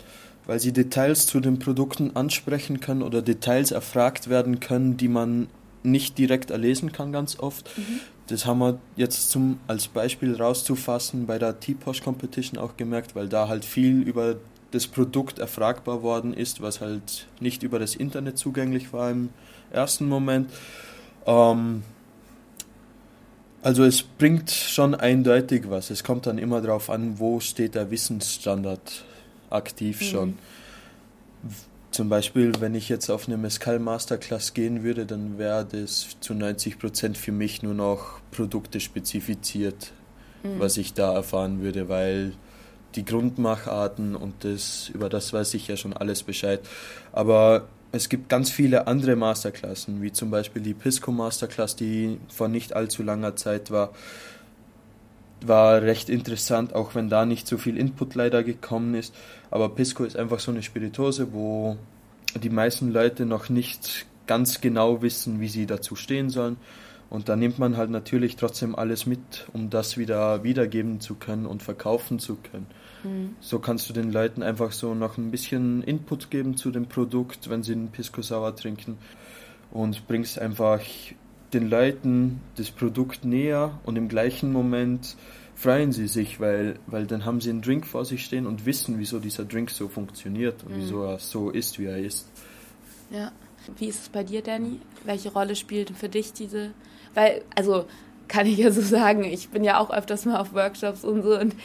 weil sie Details zu den Produkten ansprechen können oder Details erfragt werden können, die man nicht direkt erlesen kann ganz oft. Mhm. Das haben wir jetzt zum, als Beispiel rauszufassen bei der T-Posh Competition auch gemerkt, weil da halt viel über das Produkt erfragbar worden ist, was halt nicht über das Internet zugänglich war im ersten Moment. Ähm, also es bringt schon eindeutig was. Es kommt dann immer darauf an, wo steht der Wissensstandard aktiv mhm. schon. Zum Beispiel, wenn ich jetzt auf eine Mescal Masterclass gehen würde, dann wäre das zu 90 Prozent für mich nur noch Produkte spezifiziert, mhm. was ich da erfahren würde, weil die Grundmacharten und das, über das weiß ich ja schon alles Bescheid. Aber es gibt ganz viele andere Masterklassen, wie zum Beispiel die Pisco Masterclass, die vor nicht allzu langer Zeit war. War recht interessant, auch wenn da nicht so viel Input leider gekommen ist. Aber Pisco ist einfach so eine Spirituose, wo die meisten Leute noch nicht ganz genau wissen, wie sie dazu stehen sollen. Und da nimmt man halt natürlich trotzdem alles mit, um das wieder wiedergeben zu können und verkaufen zu können. Mhm. So kannst du den Leuten einfach so noch ein bisschen Input geben zu dem Produkt, wenn sie einen Pisco Sauer trinken und bringst einfach den Leuten das Produkt näher und im gleichen Moment freuen sie sich, weil, weil dann haben sie einen Drink vor sich stehen und wissen, wieso dieser Drink so funktioniert und mhm. wieso er so ist, wie er ist. Ja. Wie ist es bei dir, Danny? Welche Rolle spielt für dich diese? Weil, also kann ich ja so sagen, ich bin ja auch öfters mal auf Workshops und so und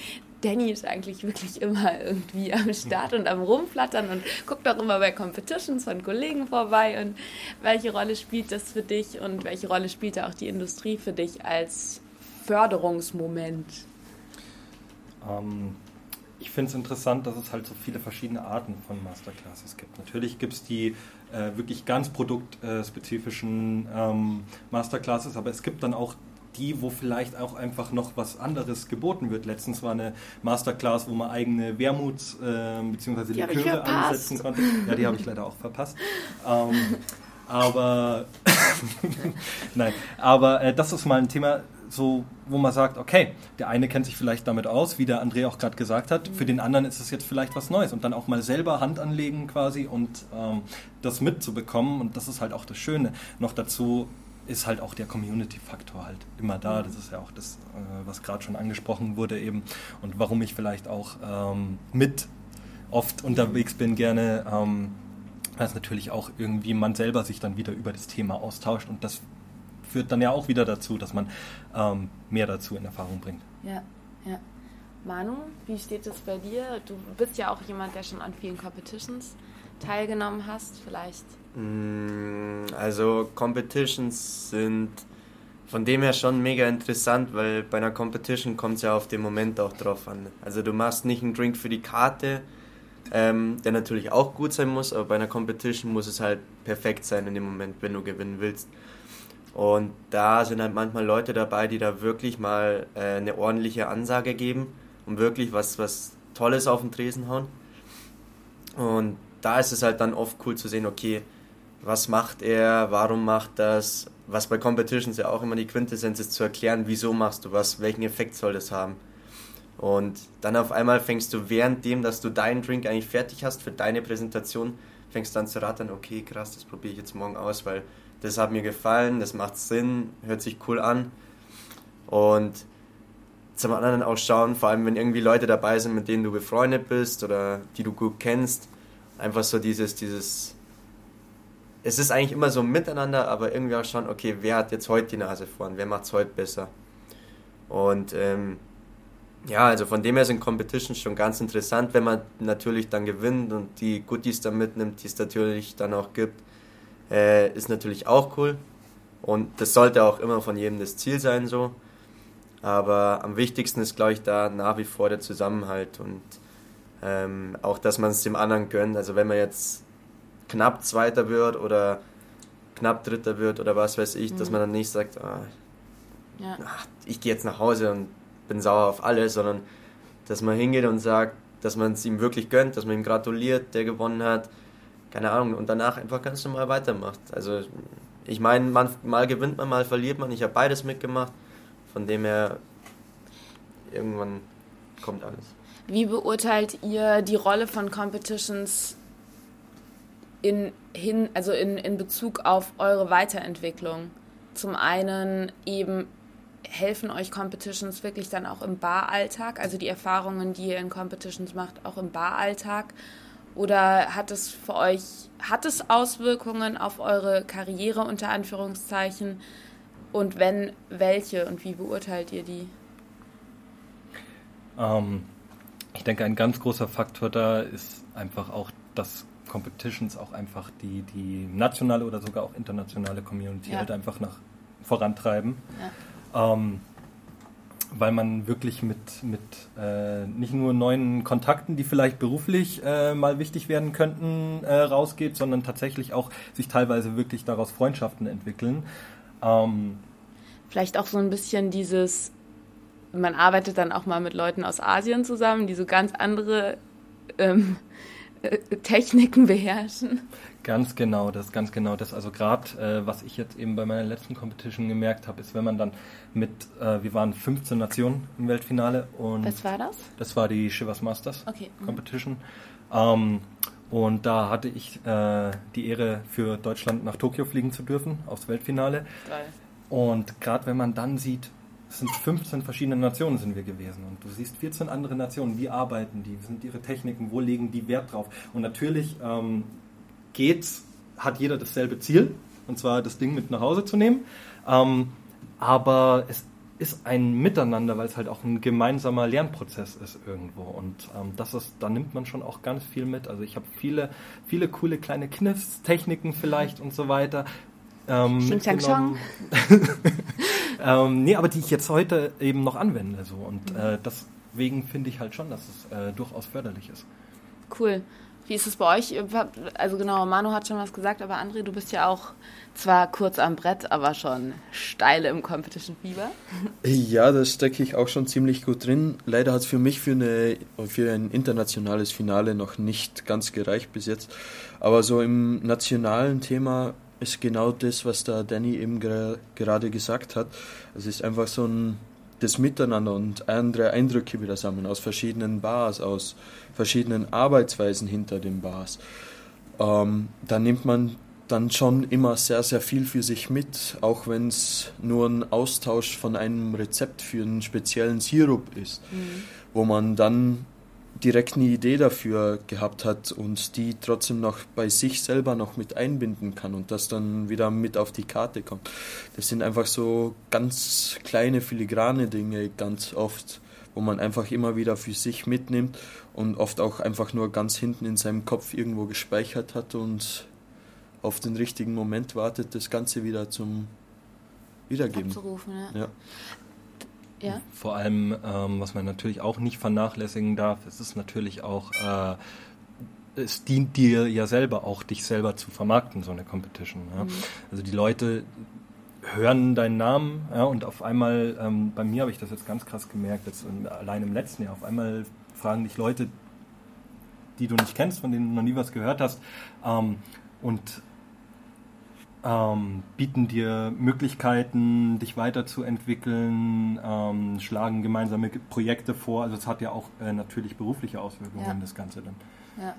Danny ist eigentlich wirklich immer irgendwie am Start und am Rumflattern und guckt auch immer bei Competitions von Kollegen vorbei. Und welche Rolle spielt das für dich und welche Rolle spielt da auch die Industrie für dich als Förderungsmoment? Ähm, ich finde es interessant, dass es halt so viele verschiedene Arten von Masterclasses gibt. Natürlich gibt es die äh, wirklich ganz produktspezifischen ähm, Masterclasses, aber es gibt dann auch die, wo vielleicht auch einfach noch was anderes geboten wird. Letztens war eine Masterclass, wo man eigene Wermuts- äh, bzw. Liköre ansetzen konnte. Ja, die habe ich leider auch verpasst. Ähm, aber nein, aber äh, das ist mal ein Thema, so, wo man sagt, okay, der eine kennt sich vielleicht damit aus, wie der André auch gerade gesagt hat, für den anderen ist es jetzt vielleicht was Neues und dann auch mal selber Hand anlegen quasi und ähm, das mitzubekommen und das ist halt auch das Schöne. Noch dazu ist halt auch der Community-Faktor halt immer da. Das ist ja auch das, äh, was gerade schon angesprochen wurde eben und warum ich vielleicht auch ähm, mit oft unterwegs bin gerne. Ähm, es natürlich auch irgendwie man selber sich dann wieder über das Thema austauscht und das führt dann ja auch wieder dazu, dass man ähm, mehr dazu in Erfahrung bringt. Ja, ja. Manu, wie steht es bei dir? Du bist ja auch jemand, der schon an vielen Competitions teilgenommen hast, vielleicht. Mm, also Competitions sind von dem her schon mega interessant, weil bei einer Competition kommt es ja auf den Moment auch drauf an. Also du machst nicht einen Drink für die Karte, ähm, der natürlich auch gut sein muss, aber bei einer Competition muss es halt perfekt sein in dem Moment, wenn du gewinnen willst. Und da sind halt manchmal Leute dabei, die da wirklich mal äh, eine ordentliche Ansage geben und wirklich was, was Tolles auf den Tresen hauen. Und da ist es halt dann oft cool zu sehen, okay, was macht er, warum macht das, was bei Competitions ja auch immer die Quintessenz ist, zu erklären, wieso machst du was, welchen Effekt soll das haben. Und dann auf einmal fängst du währenddem, dass du deinen Drink eigentlich fertig hast für deine Präsentation, fängst dann zu rattern, okay, krass, das probiere ich jetzt morgen aus, weil das hat mir gefallen, das macht Sinn, hört sich cool an. Und zum anderen auch schauen, vor allem wenn irgendwie Leute dabei sind, mit denen du befreundet bist oder die du gut kennst, einfach so dieses, dieses, es ist eigentlich immer so miteinander, aber irgendwie auch schauen, okay, wer hat jetzt heute die Nase vorn, wer macht es heute besser. Und ähm, ja, also von dem her sind Competitions schon ganz interessant, wenn man natürlich dann gewinnt und die Goodies dann mitnimmt, die es natürlich dann auch gibt äh, ist natürlich auch cool. Und das sollte auch immer von jedem das Ziel sein so. Aber am wichtigsten ist, glaube ich, da nach wie vor der Zusammenhalt und ähm, auch, dass man es dem anderen gönnt. Also wenn man jetzt knapp Zweiter wird oder knapp Dritter wird oder was weiß ich, mhm. dass man dann nicht sagt, ah, ja. ach, ich gehe jetzt nach Hause und bin sauer auf alles, sondern dass man hingeht und sagt, dass man es ihm wirklich gönnt, dass man ihm gratuliert, der gewonnen hat keine Ahnung, und danach einfach ganz normal weitermacht. Also ich meine, mal gewinnt man, mal verliert man. Ich habe beides mitgemacht. Von dem her. irgendwann kommt alles. Wie beurteilt ihr die Rolle von Competitions in, hin, also in, in Bezug auf eure Weiterentwicklung? Zum einen eben helfen euch Competitions wirklich dann auch im Baralltag, also die Erfahrungen, die ihr in Competitions macht, auch im Baralltag? Oder hat es für euch, hat es Auswirkungen auf eure Karriere unter Anführungszeichen? Und wenn, welche und wie beurteilt ihr die? Ähm, ich denke, ein ganz großer Faktor da ist einfach auch, dass Competitions auch einfach die, die nationale oder sogar auch internationale Community ja. halt einfach nach vorantreiben. Ja. Ähm, weil man wirklich mit, mit äh, nicht nur neuen Kontakten, die vielleicht beruflich äh, mal wichtig werden könnten, äh, rausgeht, sondern tatsächlich auch sich teilweise wirklich daraus Freundschaften entwickeln. Ähm, vielleicht auch so ein bisschen dieses man arbeitet dann auch mal mit Leuten aus Asien zusammen, die so ganz andere ähm, äh, Techniken beherrschen. Ganz genau, das ganz genau das. Also gerade, äh, was ich jetzt eben bei meiner letzten Competition gemerkt habe, ist, wenn man dann mit, äh, wir waren 15 Nationen im Weltfinale und was war das? Das war die Shivers Masters okay. Mhm. Competition. Ähm, und da hatte ich äh, die Ehre, für Deutschland nach Tokio fliegen zu dürfen, aufs Weltfinale. Geil. Und gerade wenn man dann sieht, es sind 15 verschiedene Nationen sind wir gewesen und du siehst 14 andere Nationen, wie arbeiten die, wie sind ihre Techniken, wo legen die Wert drauf. Und natürlich ähm, geht's, hat jeder dasselbe Ziel, und zwar das Ding mit nach Hause zu nehmen. Ähm, aber es ist ein Miteinander, weil es halt auch ein gemeinsamer Lernprozess ist irgendwo. Und ähm, das ist, da nimmt man schon auch ganz viel mit. Also ich habe viele, viele coole kleine Kniffs, Techniken vielleicht und so weiter. Ähm, Chang. ähm, nee, aber die ich jetzt heute eben noch anwende. So. Und mhm. äh, deswegen finde ich halt schon, dass es äh, durchaus förderlich ist. Cool. Wie ist es bei euch? Also genau, Manu hat schon was gesagt, aber André, du bist ja auch zwar kurz am Brett, aber schon steil im Competition Fieber. Ja, da stecke ich auch schon ziemlich gut drin. Leider hat es für mich für, eine, für ein internationales Finale noch nicht ganz gereicht bis jetzt. Aber so im nationalen Thema ist genau das, was der Danny eben gerade gesagt hat. Es ist einfach so ein das Miteinander und andere Eindrücke wieder sammeln aus verschiedenen Bars, aus verschiedenen Arbeitsweisen hinter den Bars. Ähm, da nimmt man dann schon immer sehr, sehr viel für sich mit, auch wenn es nur ein Austausch von einem Rezept für einen speziellen Sirup ist, mhm. wo man dann direkt eine Idee dafür gehabt hat und die trotzdem noch bei sich selber noch mit einbinden kann und das dann wieder mit auf die Karte kommt. Das sind einfach so ganz kleine filigrane Dinge ganz oft, wo man einfach immer wieder für sich mitnimmt und oft auch einfach nur ganz hinten in seinem Kopf irgendwo gespeichert hat und auf den richtigen Moment wartet, das Ganze wieder zum Wiedergeben. Abzurufen, ja. ja. Ja. Vor allem, ähm, was man natürlich auch nicht vernachlässigen darf, es ist natürlich auch, äh, es dient dir ja selber auch, dich selber zu vermarkten, so eine Competition. Ja? Mhm. Also die Leute hören deinen Namen ja, und auf einmal, ähm, bei mir habe ich das jetzt ganz krass gemerkt, jetzt allein im letzten Jahr, auf einmal fragen dich Leute, die du nicht kennst, von denen du noch nie was gehört hast, ähm, und ähm, bieten dir Möglichkeiten, dich weiterzuentwickeln, ähm, schlagen gemeinsame Projekte vor. Also es hat ja auch äh, natürlich berufliche Auswirkungen, ja. das Ganze dann. Ja.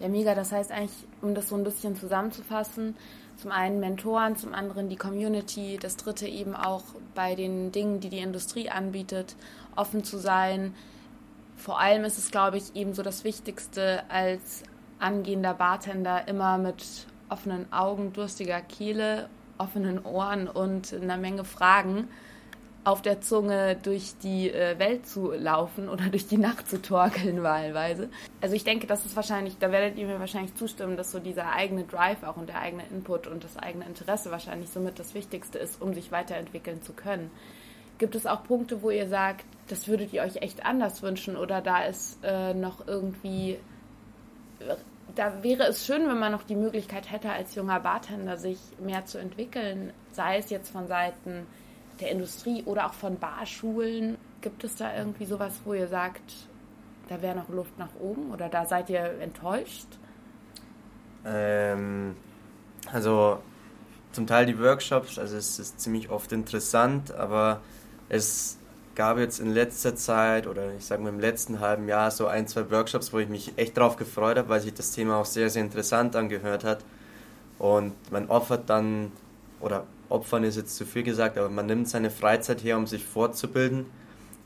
ja, mega. Das heißt eigentlich, um das so ein bisschen zusammenzufassen, zum einen Mentoren, zum anderen die Community, das dritte eben auch bei den Dingen, die die Industrie anbietet, offen zu sein. Vor allem ist es, glaube ich, eben so das Wichtigste als angehender Bartender immer mit offenen Augen, durstiger Kehle, offenen Ohren und einer Menge Fragen auf der Zunge durch die äh, Welt zu laufen oder durch die Nacht zu torkeln wahlweise. Also ich denke, das ist wahrscheinlich, da werdet ihr mir wahrscheinlich zustimmen, dass so dieser eigene Drive auch und der eigene Input und das eigene Interesse wahrscheinlich somit das Wichtigste ist, um sich weiterentwickeln zu können. Gibt es auch Punkte, wo ihr sagt, das würdet ihr euch echt anders wünschen oder da ist äh, noch irgendwie da wäre es schön, wenn man noch die Möglichkeit hätte, als junger Bartender sich mehr zu entwickeln, sei es jetzt von Seiten der Industrie oder auch von Barschulen. Gibt es da irgendwie sowas, wo ihr sagt, da wäre noch Luft nach oben oder da seid ihr enttäuscht? Ähm, also zum Teil die Workshops, also es ist ziemlich oft interessant, aber es gab jetzt in letzter Zeit oder ich sage mal im letzten halben Jahr so ein, zwei Workshops, wo ich mich echt drauf gefreut habe, weil sich das Thema auch sehr, sehr interessant angehört hat. Und man opfert dann, oder opfern ist jetzt zu viel gesagt, aber man nimmt seine Freizeit her, um sich fortzubilden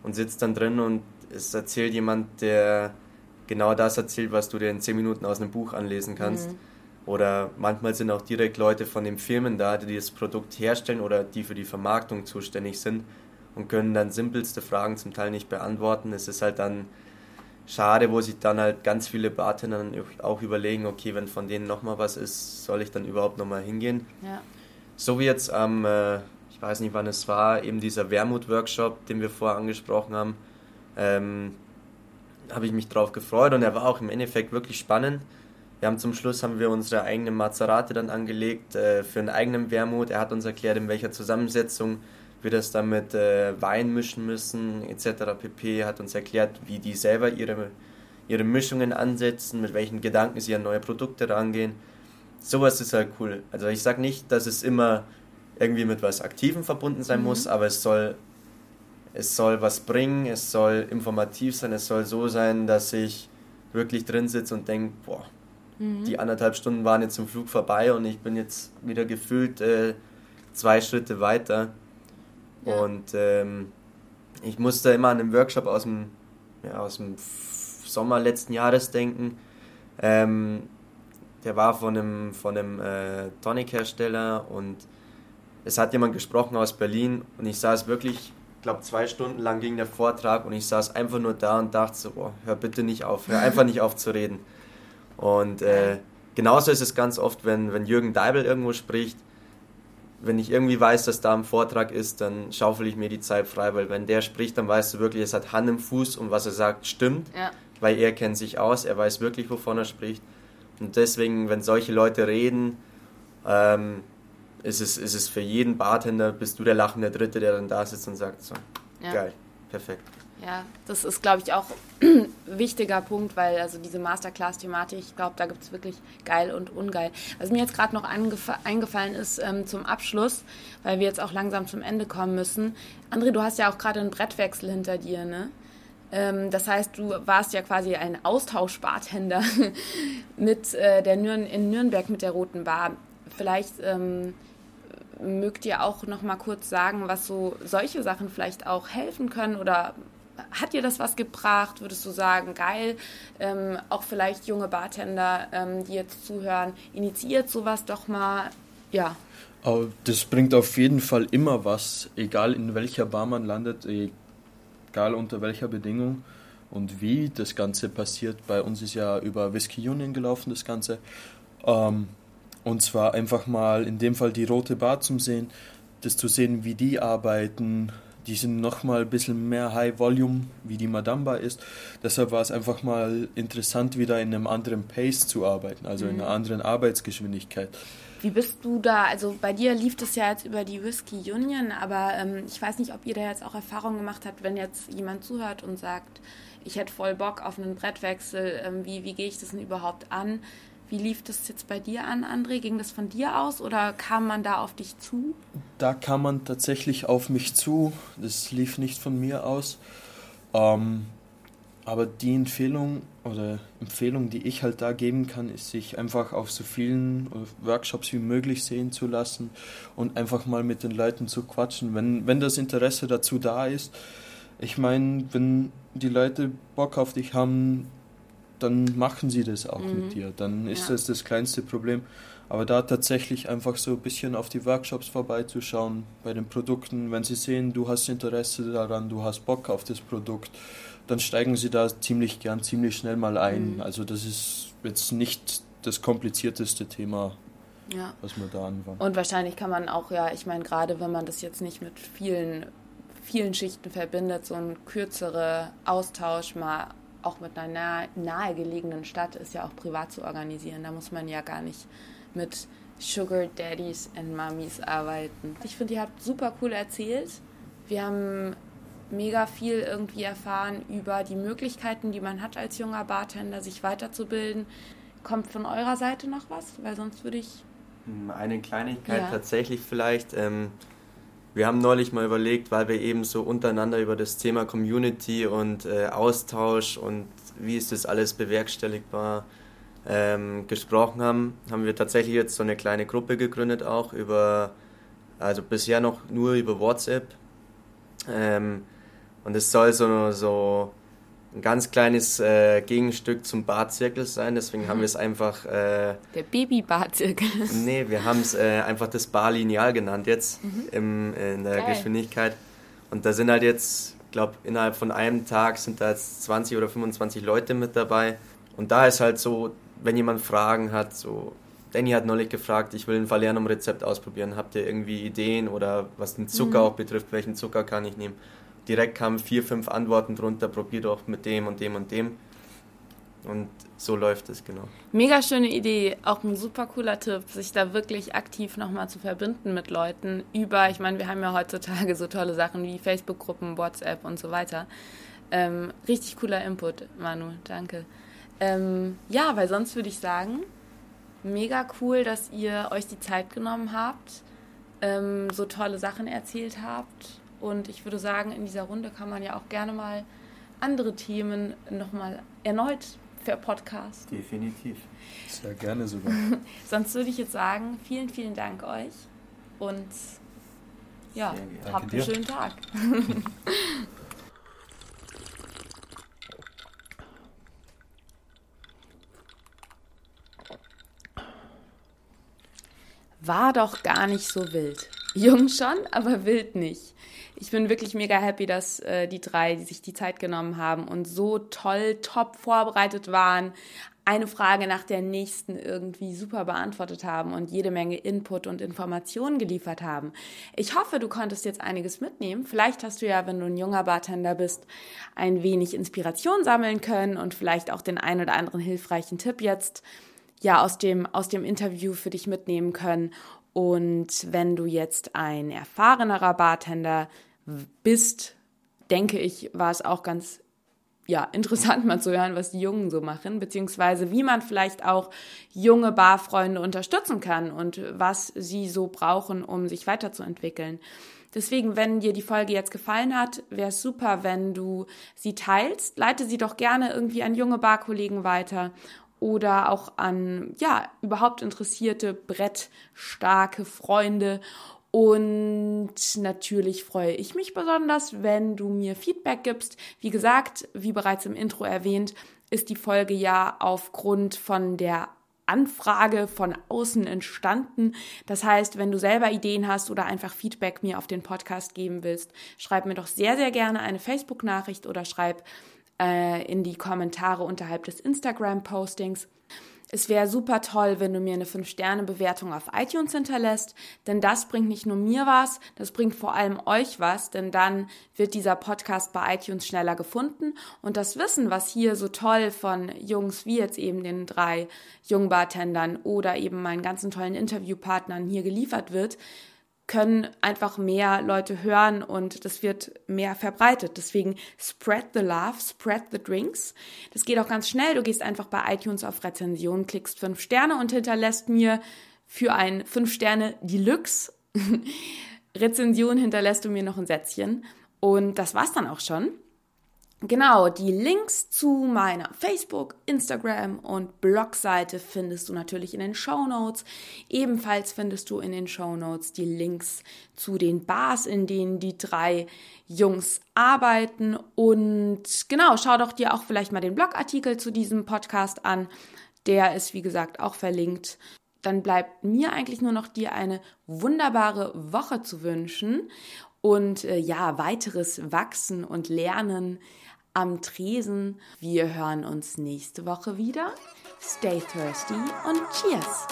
und sitzt dann drin und es erzählt jemand, der genau das erzählt, was du dir in zehn Minuten aus einem Buch anlesen kannst. Mhm. Oder manchmal sind auch direkt Leute von den Firmen da, die das Produkt herstellen oder die für die Vermarktung zuständig sind und können dann simpelste Fragen zum Teil nicht beantworten. Es ist halt dann schade, wo sich dann halt ganz viele Bartender dann auch überlegen, okay, wenn von denen nochmal was ist, soll ich dann überhaupt nochmal hingehen? Ja. So wie jetzt am, äh, ich weiß nicht wann es war, eben dieser Wermut-Workshop, den wir vorher angesprochen haben, ähm, habe ich mich drauf gefreut und er war auch im Endeffekt wirklich spannend. Wir haben zum Schluss haben wir unsere eigene Mazerate dann angelegt äh, für einen eigenen Wermut. Er hat uns erklärt, in welcher Zusammensetzung wir das dann mit äh, Wein mischen müssen, etc. pp. hat uns erklärt, wie die selber ihre, ihre Mischungen ansetzen, mit welchen Gedanken sie an neue Produkte rangehen. Sowas ist halt cool. Also ich sage nicht, dass es immer irgendwie mit was Aktivem verbunden sein mhm. muss, aber es soll, es soll was bringen, es soll informativ sein, es soll so sein, dass ich wirklich drin sitze und denke, boah, mhm. die anderthalb Stunden waren jetzt zum Flug vorbei und ich bin jetzt wieder gefühlt äh, zwei Schritte weiter. Und ähm, ich musste immer an einen Workshop aus dem, ja, aus dem Sommer letzten Jahres denken. Ähm, der war von einem, von einem äh, Tonic-Hersteller und es hat jemand gesprochen aus Berlin und ich saß wirklich, ich glaube zwei Stunden lang ging der Vortrag und ich saß einfach nur da und dachte so, boah, hör bitte nicht auf, hör einfach nicht auf zu reden. Und äh, genauso ist es ganz oft, wenn, wenn Jürgen Deibel irgendwo spricht, wenn ich irgendwie weiß, dass da ein Vortrag ist, dann schaufel ich mir die Zeit frei, weil wenn der spricht, dann weißt du wirklich, es hat Hand im Fuß und was er sagt, stimmt, ja. weil er kennt sich aus, er weiß wirklich, wovon er spricht. Und deswegen, wenn solche Leute reden, ähm, ist, es, ist es für jeden Bartender, bist du der lachende Dritte, der dann da sitzt und sagt, so, ja. geil, perfekt. Ja, das ist, glaube ich, auch ein wichtiger Punkt, weil also diese Masterclass-Thematik, ich glaube, da gibt es wirklich geil und ungeil. Was mir jetzt gerade noch eingefallen ist ähm, zum Abschluss, weil wir jetzt auch langsam zum Ende kommen müssen. André, du hast ja auch gerade einen Brettwechsel hinter dir, ne? Ähm, das heißt, du warst ja quasi ein Austauschbartender mit äh, der Nür in Nürnberg mit der Roten Bar. Vielleicht ähm, mögt ihr auch noch mal kurz sagen, was so solche Sachen vielleicht auch helfen können oder hat dir das was gebracht? Würdest du sagen, geil, ähm, auch vielleicht junge Bartender, ähm, die jetzt zuhören, initiiert sowas doch mal? Ja. Das bringt auf jeden Fall immer was, egal in welcher Bar man landet, egal unter welcher Bedingung und wie das Ganze passiert. Bei uns ist ja über Whisky Union gelaufen, das Ganze. Ähm, und zwar einfach mal in dem Fall die rote Bar zum Sehen, das zu sehen, wie die arbeiten, die sind nochmal ein bisschen mehr High Volume, wie die Madamba ist. Deshalb war es einfach mal interessant, wieder in einem anderen Pace zu arbeiten, also mhm. in einer mhm. anderen Arbeitsgeschwindigkeit. Wie bist du da? Also bei dir lief das ja jetzt über die Whisky Union, aber ähm, ich weiß nicht, ob ihr da jetzt auch Erfahrungen gemacht habt, wenn jetzt jemand zuhört und sagt, ich hätte voll Bock auf einen Brettwechsel, ähm, wie, wie gehe ich das denn überhaupt an? Wie lief das jetzt bei dir an, André? Ging das von dir aus oder kam man da auf dich zu? Da kam man tatsächlich auf mich zu. Das lief nicht von mir aus. Ähm, aber die Empfehlung oder Empfehlung, die ich halt da geben kann, ist, sich einfach auf so vielen Workshops wie möglich sehen zu lassen und einfach mal mit den Leuten zu quatschen, wenn, wenn das Interesse dazu da ist. Ich meine, wenn die Leute Bock auf dich haben, dann machen sie das auch mhm. mit dir. Dann ist ja. das das kleinste Problem. Aber da tatsächlich einfach so ein bisschen auf die Workshops vorbeizuschauen, bei den Produkten, wenn sie sehen, du hast Interesse daran, du hast Bock auf das Produkt, dann steigen sie da ziemlich gern, ziemlich schnell mal ein. Mhm. Also das ist jetzt nicht das komplizierteste Thema, ja. was man da anwandt. Und wahrscheinlich kann man auch, ja, ich meine, gerade wenn man das jetzt nicht mit vielen, vielen Schichten verbindet, so ein kürzerer Austausch mal auch mit einer nahe, nahegelegenen Stadt ist ja auch privat zu organisieren. Da muss man ja gar nicht mit Sugar Daddies and Mummies arbeiten. Ich finde, ihr habt super cool erzählt. Wir haben mega viel irgendwie erfahren über die Möglichkeiten, die man hat als junger Bartender, sich weiterzubilden. Kommt von eurer Seite noch was? Weil sonst würde ich. Hm, eine Kleinigkeit ja. tatsächlich vielleicht. Ähm, wir haben neulich mal überlegt, weil wir eben so untereinander über das Thema Community und äh, Austausch und wie ist das alles bewerkstelligbar ähm, gesprochen haben, haben wir tatsächlich jetzt so eine kleine Gruppe gegründet auch über, also bisher noch nur über WhatsApp. Ähm, und es soll so, so ein ganz kleines äh, Gegenstück zum Bartzirkel sein, deswegen haben wir es einfach... Äh, Der Baby-Bartzirkel. Nee, wir haben es äh, einfach das Barlineal genannt jetzt mhm. im, in der Geil. Geschwindigkeit. Und da sind halt jetzt, ich glaube, innerhalb von einem Tag sind da jetzt 20 oder 25 Leute mit dabei. Und da ist halt so, wenn jemand Fragen hat, so, Danny hat neulich gefragt, ich will ein Falernum-Rezept ausprobieren, habt ihr irgendwie Ideen oder was den Zucker mhm. auch betrifft, welchen Zucker kann ich nehmen? Direkt kamen vier, fünf Antworten drunter, probier doch mit dem und dem und dem. Und so läuft es, genau. Mega schöne Idee, auch ein super cooler Tipp, sich da wirklich aktiv nochmal zu verbinden mit Leuten über, ich meine, wir haben ja heutzutage so tolle Sachen wie Facebook-Gruppen, WhatsApp und so weiter. Ähm, richtig cooler Input, Manu, danke. Ähm, ja, weil sonst würde ich sagen, mega cool, dass ihr euch die Zeit genommen habt, ähm, so tolle Sachen erzählt habt und ich würde sagen, in dieser Runde kann man ja auch gerne mal andere Themen nochmal erneut für Podcast. Definitiv. Sehr gerne sogar. Sonst würde ich jetzt sagen, vielen, vielen Dank euch und ja, habt einen schönen Tag. War doch gar nicht so wild. Jung schon, aber wild nicht ich bin wirklich mega happy, dass äh, die drei, die sich die Zeit genommen haben und so toll, top vorbereitet waren, eine Frage nach der nächsten irgendwie super beantwortet haben und jede Menge Input und Informationen geliefert haben. Ich hoffe, du konntest jetzt einiges mitnehmen. Vielleicht hast du ja, wenn du ein junger Bartender bist, ein wenig Inspiration sammeln können und vielleicht auch den ein oder anderen hilfreichen Tipp jetzt ja aus dem, aus dem Interview für dich mitnehmen können. Und wenn du jetzt ein erfahrenerer Bartender bist, denke ich, war es auch ganz ja, interessant mal zu hören, was die Jungen so machen, beziehungsweise wie man vielleicht auch junge Barfreunde unterstützen kann und was sie so brauchen, um sich weiterzuentwickeln. Deswegen, wenn dir die Folge jetzt gefallen hat, wäre es super, wenn du sie teilst. Leite sie doch gerne irgendwie an junge Barkollegen weiter oder auch an, ja, überhaupt interessierte, brettstarke Freunde und natürlich freue ich mich besonders, wenn du mir Feedback gibst. Wie gesagt, wie bereits im Intro erwähnt, ist die Folge ja aufgrund von der Anfrage von außen entstanden. Das heißt, wenn du selber Ideen hast oder einfach Feedback mir auf den Podcast geben willst, schreib mir doch sehr, sehr gerne eine Facebook-Nachricht oder schreib äh, in die Kommentare unterhalb des Instagram-Postings. Es wäre super toll, wenn du mir eine 5-Sterne-Bewertung auf iTunes hinterlässt, denn das bringt nicht nur mir was, das bringt vor allem euch was, denn dann wird dieser Podcast bei iTunes schneller gefunden und das Wissen, was hier so toll von Jungs wie jetzt eben den drei Jungbartendern oder eben meinen ganzen tollen Interviewpartnern hier geliefert wird, können einfach mehr Leute hören und das wird mehr verbreitet. Deswegen spread the love, spread the drinks. Das geht auch ganz schnell. Du gehst einfach bei iTunes auf Rezension, klickst fünf Sterne und hinterlässt mir für ein fünf Sterne Deluxe Rezension hinterlässt du mir noch ein Sätzchen. Und das war's dann auch schon. Genau, die Links zu meiner Facebook, Instagram und Blogseite findest du natürlich in den Show Notes. Ebenfalls findest du in den Show Notes die Links zu den Bars, in denen die drei Jungs arbeiten. Und genau, schau doch dir auch vielleicht mal den Blogartikel zu diesem Podcast an. Der ist, wie gesagt, auch verlinkt. Dann bleibt mir eigentlich nur noch dir eine wunderbare Woche zu wünschen und äh, ja, weiteres Wachsen und Lernen am Tresen. Wir hören uns nächste Woche wieder. Stay thirsty und cheers!